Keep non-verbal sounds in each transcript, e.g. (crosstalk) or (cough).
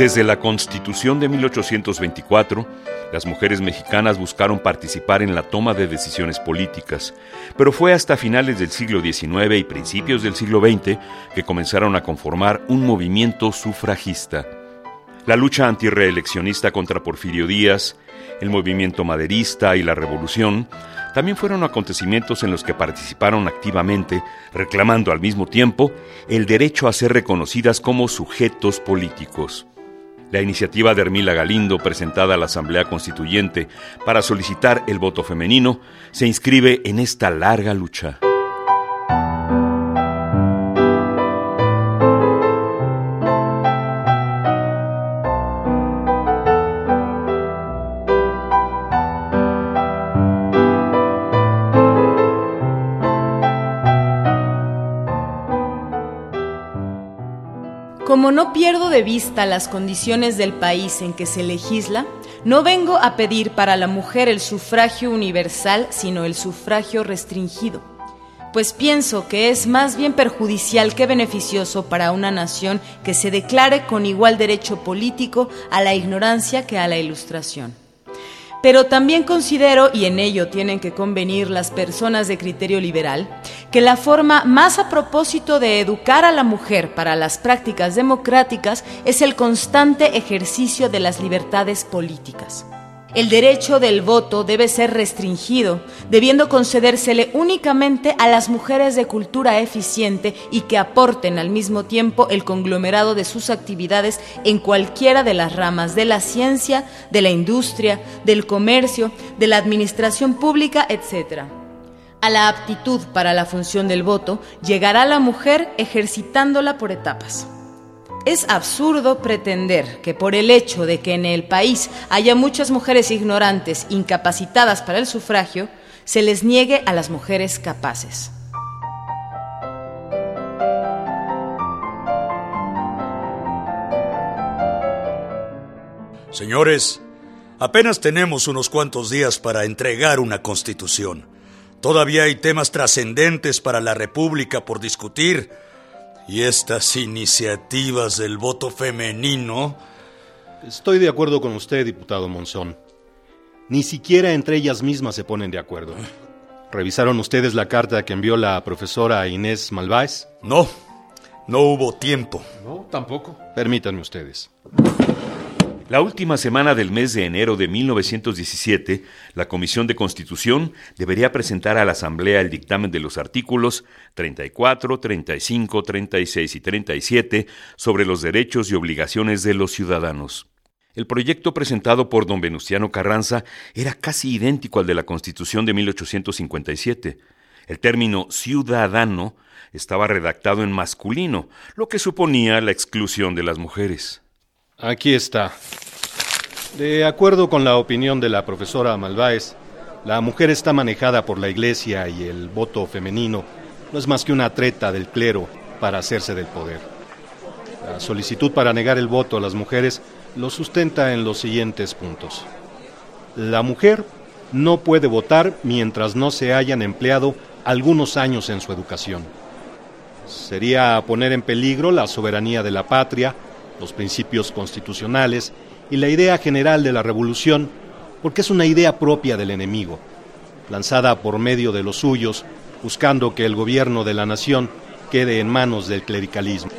Desde la Constitución de 1824, las mujeres mexicanas buscaron participar en la toma de decisiones políticas, pero fue hasta finales del siglo XIX y principios del siglo XX que comenzaron a conformar un movimiento sufragista. La lucha antireeleccionista contra Porfirio Díaz, el movimiento maderista y la revolución también fueron acontecimientos en los que participaron activamente, reclamando al mismo tiempo el derecho a ser reconocidas como sujetos políticos. La iniciativa de Hermila Galindo, presentada a la Asamblea Constituyente para solicitar el voto femenino, se inscribe en esta larga lucha. Como no pierdo de vista las condiciones del país en que se legisla, no vengo a pedir para la mujer el sufragio universal, sino el sufragio restringido, pues pienso que es más bien perjudicial que beneficioso para una nación que se declare con igual derecho político a la ignorancia que a la ilustración. Pero también considero, y en ello tienen que convenir las personas de criterio liberal, que la forma más a propósito de educar a la mujer para las prácticas democráticas es el constante ejercicio de las libertades políticas. El derecho del voto debe ser restringido, debiendo concedérsele únicamente a las mujeres de cultura eficiente y que aporten al mismo tiempo el conglomerado de sus actividades en cualquiera de las ramas de la ciencia, de la industria, del comercio, de la administración pública, etc. A la aptitud para la función del voto llegará la mujer ejercitándola por etapas. Es absurdo pretender que por el hecho de que en el país haya muchas mujeres ignorantes, incapacitadas para el sufragio, se les niegue a las mujeres capaces. Señores, apenas tenemos unos cuantos días para entregar una constitución. Todavía hay temas trascendentes para la República por discutir y estas iniciativas del voto femenino... Estoy de acuerdo con usted, diputado Monzón. Ni siquiera entre ellas mismas se ponen de acuerdo. ¿Revisaron ustedes la carta que envió la profesora Inés Malváez? No, no hubo tiempo. No, tampoco. Permítanme ustedes. La última semana del mes de enero de 1917, la Comisión de Constitución debería presentar a la Asamblea el dictamen de los artículos 34, 35, 36 y 37 sobre los derechos y obligaciones de los ciudadanos. El proyecto presentado por don Venustiano Carranza era casi idéntico al de la Constitución de 1857. El término ciudadano estaba redactado en masculino, lo que suponía la exclusión de las mujeres. Aquí está. De acuerdo con la opinión de la profesora Malváez, la mujer está manejada por la Iglesia y el voto femenino no es más que una treta del clero para hacerse del poder. La solicitud para negar el voto a las mujeres lo sustenta en los siguientes puntos. La mujer no puede votar mientras no se hayan empleado algunos años en su educación. Sería poner en peligro la soberanía de la patria, los principios constitucionales y la idea general de la revolución, porque es una idea propia del enemigo, lanzada por medio de los suyos, buscando que el gobierno de la nación quede en manos del clericalismo.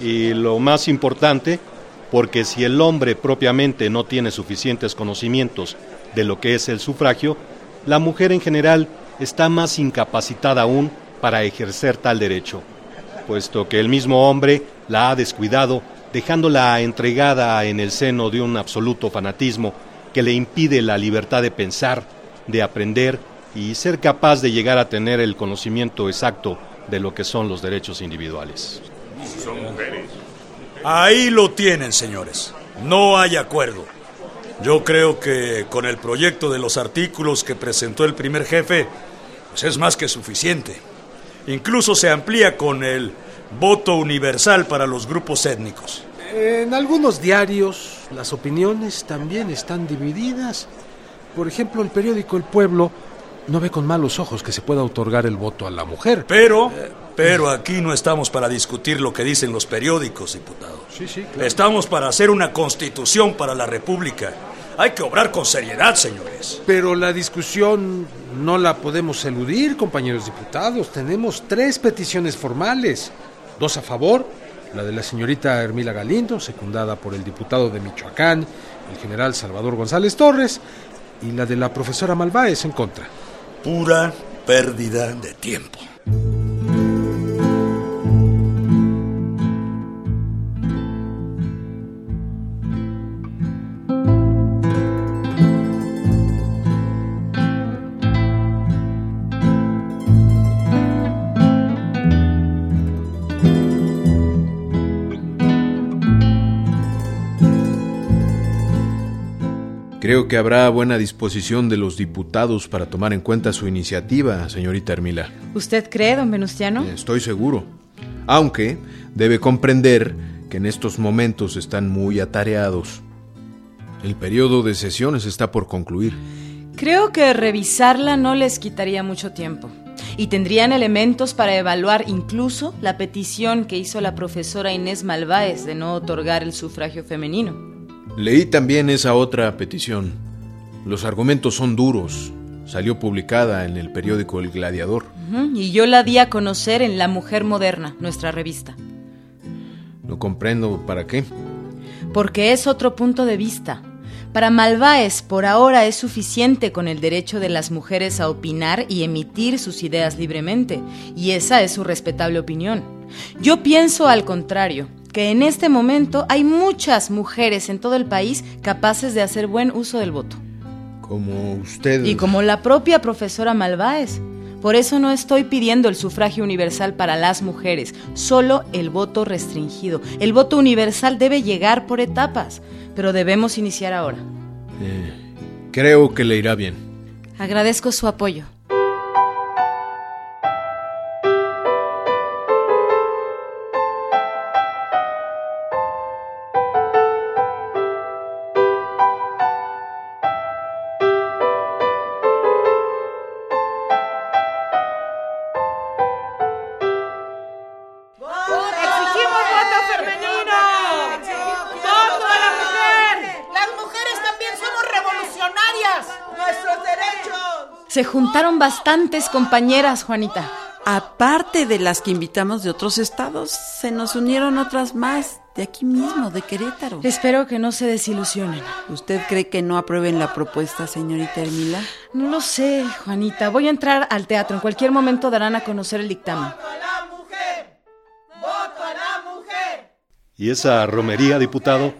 Y lo más importante, porque si el hombre propiamente no tiene suficientes conocimientos de lo que es el sufragio, la mujer en general está más incapacitada aún para ejercer tal derecho, puesto que el mismo hombre la ha descuidado, dejándola entregada en el seno de un absoluto fanatismo que le impide la libertad de pensar, de aprender y ser capaz de llegar a tener el conocimiento exacto de lo que son los derechos individuales. Ahí lo tienen, señores. No hay acuerdo. Yo creo que con el proyecto de los artículos que presentó el primer jefe, pues es más que suficiente. Incluso se amplía con el voto universal para los grupos étnicos. En algunos diarios las opiniones también están divididas. Por ejemplo, el periódico El Pueblo no ve con malos ojos que se pueda otorgar el voto a la mujer. Pero, pero aquí no estamos para discutir lo que dicen los periódicos, diputado. Sí, sí, Estamos para hacer una constitución para la República. Hay que obrar con seriedad, señores. Pero la discusión no la podemos eludir, compañeros diputados. Tenemos tres peticiones formales. Dos a favor, la de la señorita Hermila Galindo, secundada por el diputado de Michoacán, el general Salvador González Torres, y la de la profesora Malváez en contra. Pura pérdida de tiempo. Creo que habrá buena disposición de los diputados para tomar en cuenta su iniciativa, señorita Hermila. ¿Usted cree, don Venustiano? Estoy seguro. Aunque debe comprender que en estos momentos están muy atareados. El periodo de sesiones está por concluir. Creo que revisarla no les quitaría mucho tiempo. Y tendrían elementos para evaluar incluso la petición que hizo la profesora Inés Malváez de no otorgar el sufragio femenino. Leí también esa otra petición. Los argumentos son duros. Salió publicada en el periódico El Gladiador. Y yo la di a conocer en La Mujer Moderna, nuestra revista. No comprendo para qué. Porque es otro punto de vista. Para Malváez, por ahora es suficiente con el derecho de las mujeres a opinar y emitir sus ideas libremente, y esa es su respetable opinión. Yo pienso al contrario, que en este momento hay muchas mujeres en todo el país capaces de hacer buen uso del voto. Como usted. Y como la propia profesora Malváez. Por eso no estoy pidiendo el sufragio universal para las mujeres, solo el voto restringido. El voto universal debe llegar por etapas, pero debemos iniciar ahora. Eh, creo que le irá bien. Agradezco su apoyo. Se juntaron bastantes compañeras, Juanita. Aparte de las que invitamos de otros estados, se nos unieron otras más de aquí mismo, de Querétaro. Espero que no se desilusionen. ¿Usted cree que no aprueben la propuesta, señorita Hermila? No lo sé, Juanita. Voy a entrar al teatro. En cualquier momento darán a conocer el dictamen. ¿Y esa romería, diputado?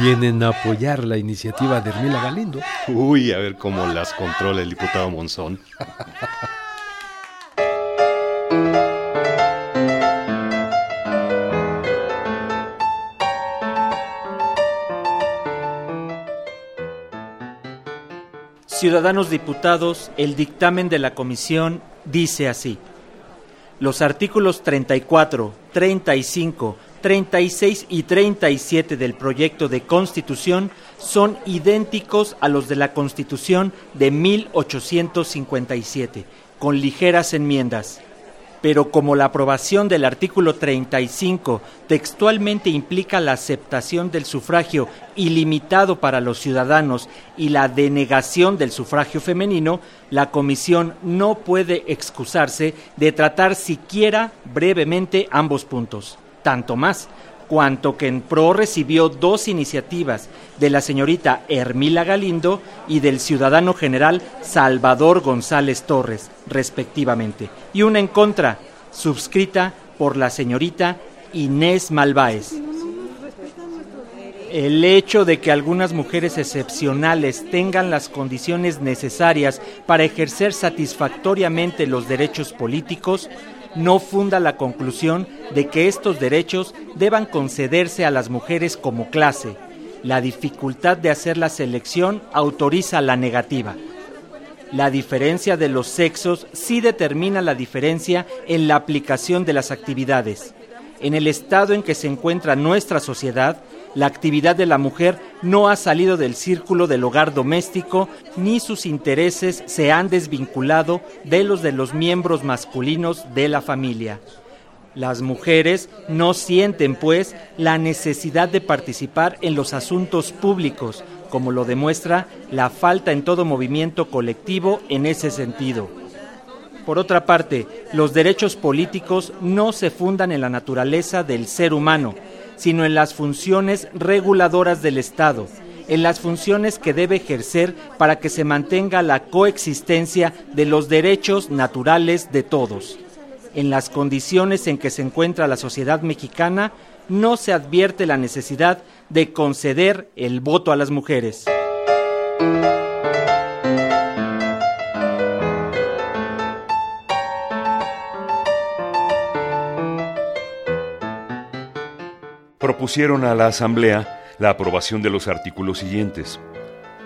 Vienen a apoyar la iniciativa de Hermila Galindo. Uy, a ver cómo las controla el diputado Monzón. Ciudadanos diputados, el dictamen de la comisión dice así. Los artículos 34, 35, 36 y 37 del proyecto de constitución son idénticos a los de la Constitución de 1857, con ligeras enmiendas pero como la aprobación del artículo 35 textualmente implica la aceptación del sufragio ilimitado para los ciudadanos y la denegación del sufragio femenino, la Comisión no puede excusarse de tratar siquiera brevemente ambos puntos. Tanto más cuanto que en PRO recibió dos iniciativas de la señorita Hermila Galindo y del ciudadano general Salvador González Torres, respectivamente, y una en contra, subscrita por la señorita Inés Malváez. El hecho de que algunas mujeres excepcionales tengan las condiciones necesarias para ejercer satisfactoriamente los derechos políticos no funda la conclusión de que estos derechos deban concederse a las mujeres como clase. La dificultad de hacer la selección autoriza la negativa. La diferencia de los sexos sí determina la diferencia en la aplicación de las actividades. En el estado en que se encuentra nuestra sociedad, la actividad de la mujer no ha salido del círculo del hogar doméstico ni sus intereses se han desvinculado de los de los miembros masculinos de la familia. Las mujeres no sienten, pues, la necesidad de participar en los asuntos públicos, como lo demuestra la falta en todo movimiento colectivo en ese sentido. Por otra parte, los derechos políticos no se fundan en la naturaleza del ser humano, sino en las funciones reguladoras del Estado, en las funciones que debe ejercer para que se mantenga la coexistencia de los derechos naturales de todos. En las condiciones en que se encuentra la sociedad mexicana, no se advierte la necesidad de conceder el voto a las mujeres. Propusieron a la Asamblea la aprobación de los artículos siguientes.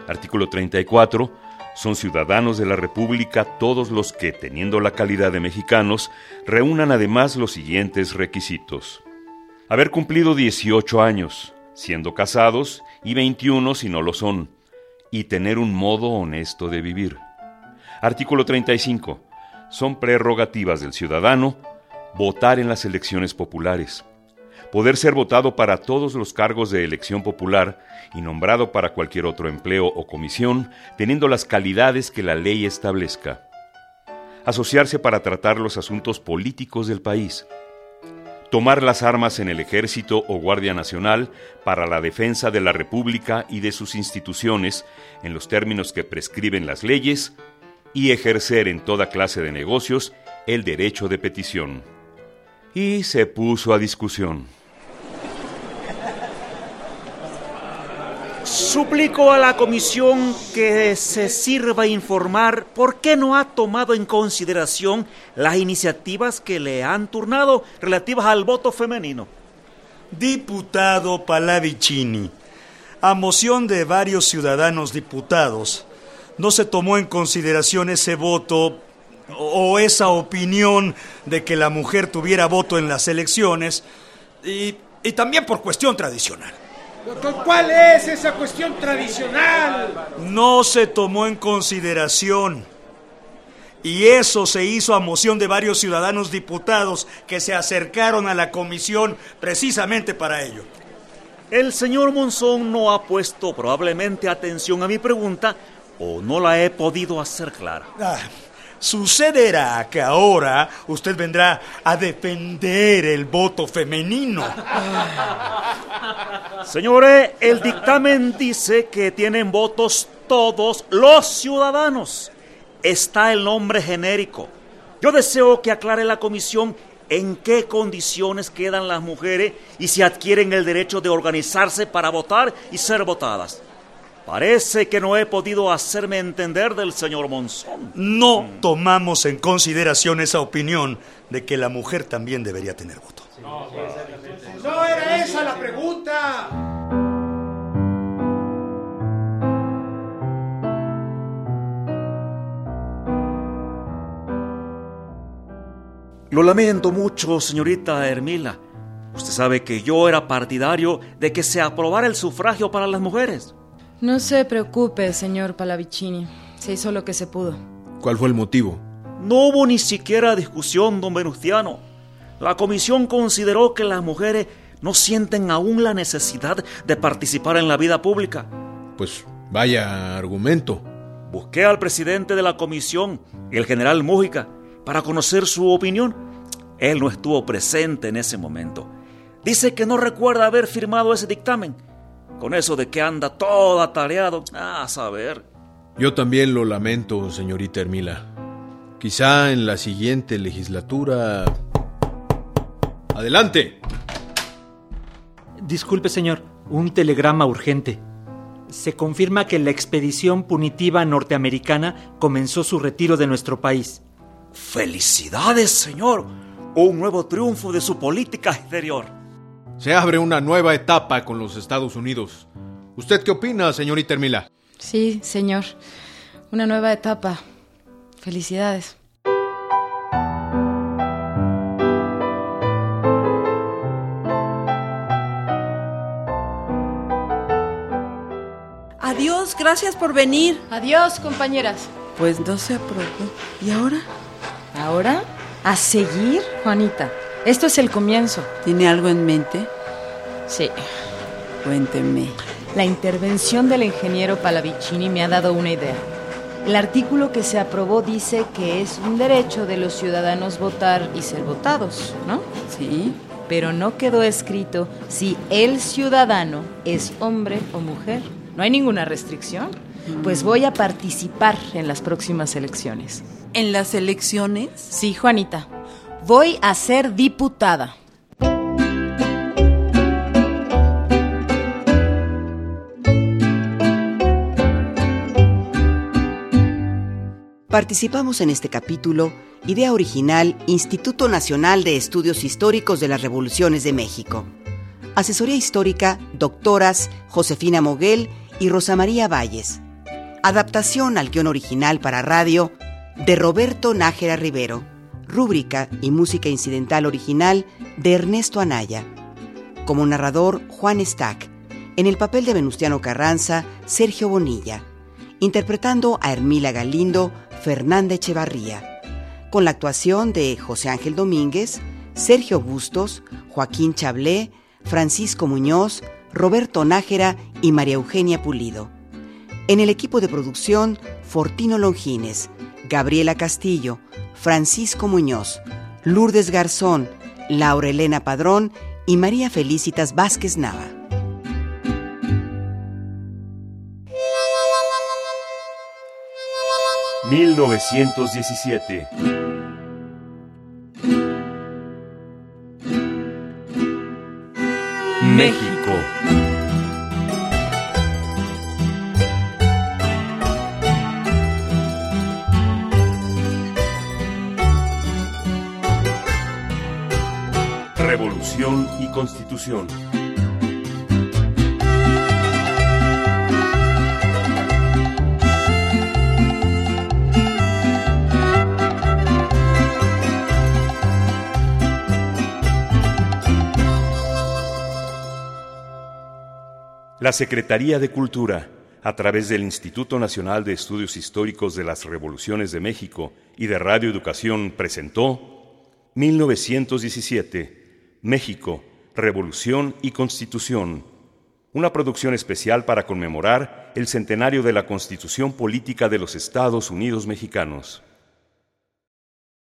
Artículo 34. Son ciudadanos de la República todos los que, teniendo la calidad de mexicanos, reúnan además los siguientes requisitos. Haber cumplido 18 años, siendo casados, y 21 si no lo son, y tener un modo honesto de vivir. Artículo 35. Son prerrogativas del ciudadano votar en las elecciones populares poder ser votado para todos los cargos de elección popular y nombrado para cualquier otro empleo o comisión, teniendo las calidades que la ley establezca. Asociarse para tratar los asuntos políticos del país. Tomar las armas en el ejército o Guardia Nacional para la defensa de la República y de sus instituciones en los términos que prescriben las leyes y ejercer en toda clase de negocios el derecho de petición. Y se puso a discusión. Suplico a la comisión que se sirva informar por qué no ha tomado en consideración las iniciativas que le han turnado relativas al voto femenino. Diputado Palavicini, a moción de varios ciudadanos diputados, no se tomó en consideración ese voto o esa opinión de que la mujer tuviera voto en las elecciones y también por cuestión tradicional. ¿Cuál es esa cuestión tradicional? No se tomó en consideración. Y eso se hizo a moción de varios ciudadanos diputados que se acercaron a la comisión precisamente para ello. El señor Monzón no ha puesto probablemente atención a mi pregunta o no la he podido hacer clara. Ah, Sucederá que ahora usted vendrá a defender el voto femenino. (laughs) Señores, el dictamen dice que tienen votos todos los ciudadanos. Está el nombre genérico. Yo deseo que aclare la comisión en qué condiciones quedan las mujeres y si adquieren el derecho de organizarse para votar y ser votadas. Parece que no he podido hacerme entender del señor Monzón. No tomamos en consideración esa opinión de que la mujer también debería tener voto. No era esa la pregunta. Lo lamento mucho, señorita Hermila. Usted sabe que yo era partidario de que se aprobara el sufragio para las mujeres. No se preocupe, señor Palavicini. Se hizo lo que se pudo. ¿Cuál fue el motivo? No hubo ni siquiera discusión, don Venustiano. La comisión consideró que las mujeres no sienten aún la necesidad de participar en la vida pública. Pues vaya argumento. Busqué al presidente de la comisión, el general Mújica, para conocer su opinión. Él no estuvo presente en ese momento. Dice que no recuerda haber firmado ese dictamen. Con eso de que anda todo atareado, a saber. Yo también lo lamento, señorita Hermila. Quizá en la siguiente legislatura... Adelante. Disculpe, señor, un telegrama urgente. Se confirma que la expedición punitiva norteamericana comenzó su retiro de nuestro país. Felicidades, señor. Un nuevo triunfo de su política exterior. Se abre una nueva etapa con los Estados Unidos. ¿Usted qué opina, señorita Hermila? Sí, señor. Una nueva etapa. Felicidades. Adiós, gracias por venir. Adiós, compañeras. Pues no se aprobó. ¿Y ahora? ¿Ahora? ¿A seguir, Juanita? Esto es el comienzo. ¿Tiene algo en mente? Sí. Cuénteme. La intervención del ingeniero Palavicini me ha dado una idea. El artículo que se aprobó dice que es un derecho de los ciudadanos votar y ser votados, ¿no? Sí. Pero no quedó escrito si el ciudadano es hombre o mujer. No hay ninguna restricción. Pues voy a participar en las próximas elecciones. ¿En las elecciones? Sí, Juanita. Voy a ser diputada. Participamos en este capítulo, idea original, Instituto Nacional de Estudios Históricos de las Revoluciones de México. Asesoría histórica, doctoras Josefina Moguel y Rosa María Valles. Adaptación al guion original para radio de Roberto Nájera Rivero. Rúbrica y música incidental original de Ernesto Anaya. Como narrador, Juan Stack. En el papel de Venustiano Carranza, Sergio Bonilla. Interpretando a Hermila Galindo, Fernanda Echevarría. Con la actuación de José Ángel Domínguez, Sergio Bustos, Joaquín Chablé, Francisco Muñoz, Roberto Nájera y María Eugenia Pulido. En el equipo de producción, Fortino Longines, Gabriela Castillo, Francisco Muñoz, Lourdes Garzón, Laura Elena Padrón y María Felicitas Vázquez Nava. ...1917... México. La Secretaría de Cultura, a través del Instituto Nacional de Estudios Históricos de las Revoluciones de México y de Radio Educación, presentó 1917, México, Revolución y Constitución, una producción especial para conmemorar el centenario de la Constitución Política de los Estados Unidos Mexicanos.